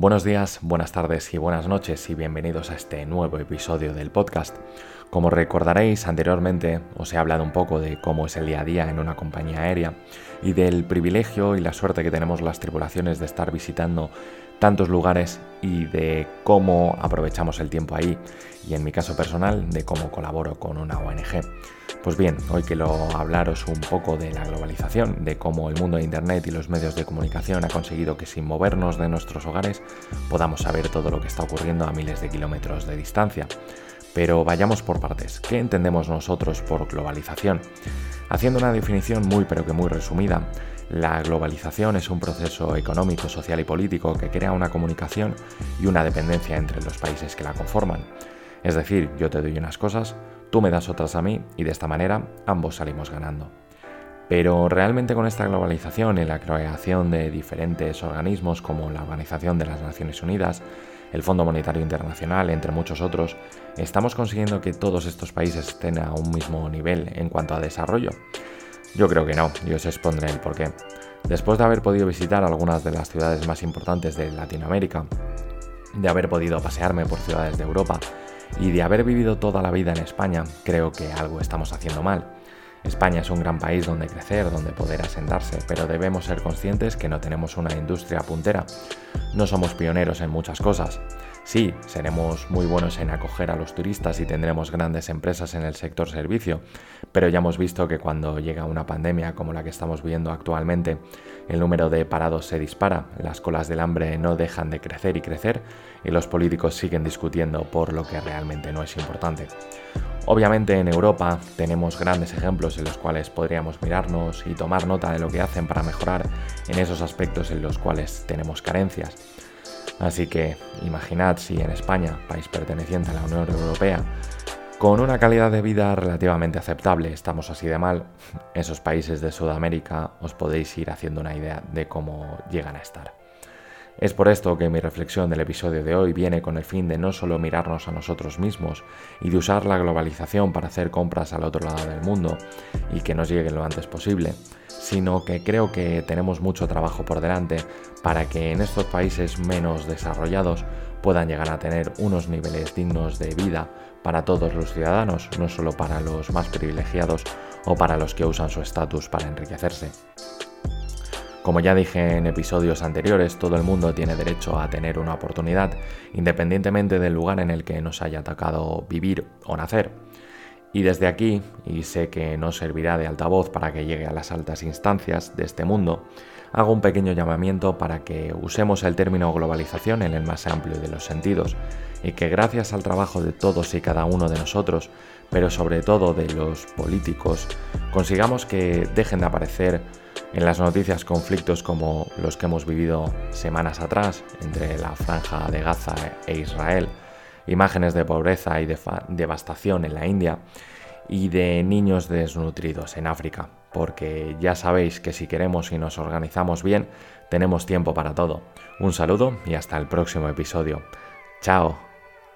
Buenos días, buenas tardes y buenas noches y bienvenidos a este nuevo episodio del podcast. Como recordaréis anteriormente os he hablado un poco de cómo es el día a día en una compañía aérea y del privilegio y la suerte que tenemos las tripulaciones de estar visitando tantos lugares y de cómo aprovechamos el tiempo ahí y en mi caso personal de cómo colaboro con una ONG. Pues bien, hoy quiero hablaros un poco de la globalización, de cómo el mundo de Internet y los medios de comunicación ha conseguido que sin movernos de nuestros hogares podamos saber todo lo que está ocurriendo a miles de kilómetros de distancia. Pero vayamos por partes. ¿Qué entendemos nosotros por globalización? Haciendo una definición muy pero que muy resumida, la globalización es un proceso económico, social y político que crea una comunicación y una dependencia entre los países que la conforman. Es decir, yo te doy unas cosas, tú me das otras a mí y de esta manera ambos salimos ganando. Pero realmente con esta globalización y la creación de diferentes organismos como la Organización de las Naciones Unidas, el Fondo Monetario Internacional, entre muchos otros, estamos consiguiendo que todos estos países estén a un mismo nivel en cuanto a desarrollo. Yo creo que no, y os expondré el porqué. Después de haber podido visitar algunas de las ciudades más importantes de Latinoamérica, de haber podido pasearme por ciudades de Europa y de haber vivido toda la vida en España, creo que algo estamos haciendo mal. España es un gran país donde crecer, donde poder asentarse, pero debemos ser conscientes que no tenemos una industria puntera. No somos pioneros en muchas cosas. Sí, seremos muy buenos en acoger a los turistas y tendremos grandes empresas en el sector servicio, pero ya hemos visto que cuando llega una pandemia como la que estamos viendo actualmente, el número de parados se dispara, las colas del hambre no dejan de crecer y crecer y los políticos siguen discutiendo por lo que realmente no es importante. Obviamente en Europa tenemos grandes ejemplos en los cuales podríamos mirarnos y tomar nota de lo que hacen para mejorar en esos aspectos en los cuales tenemos carencias. Así que imaginad si en España, país perteneciente a la Unión Europea, con una calidad de vida relativamente aceptable estamos así de mal, esos países de Sudamérica os podéis ir haciendo una idea de cómo llegan a estar. Es por esto que mi reflexión del episodio de hoy viene con el fin de no solo mirarnos a nosotros mismos y de usar la globalización para hacer compras al otro lado del mundo y que nos lleguen lo antes posible, sino que creo que tenemos mucho trabajo por delante para que en estos países menos desarrollados puedan llegar a tener unos niveles dignos de vida para todos los ciudadanos, no solo para los más privilegiados o para los que usan su estatus para enriquecerse. Como ya dije en episodios anteriores, todo el mundo tiene derecho a tener una oportunidad, independientemente del lugar en el que nos haya tocado vivir o nacer. Y desde aquí, y sé que no servirá de altavoz para que llegue a las altas instancias de este mundo, hago un pequeño llamamiento para que usemos el término globalización en el más amplio de los sentidos, y que gracias al trabajo de todos y cada uno de nosotros, pero sobre todo de los políticos, consigamos que dejen de aparecer en las noticias conflictos como los que hemos vivido semanas atrás entre la franja de Gaza e Israel, imágenes de pobreza y de devastación en la India y de niños desnutridos en África, porque ya sabéis que si queremos y nos organizamos bien, tenemos tiempo para todo. Un saludo y hasta el próximo episodio. Chao.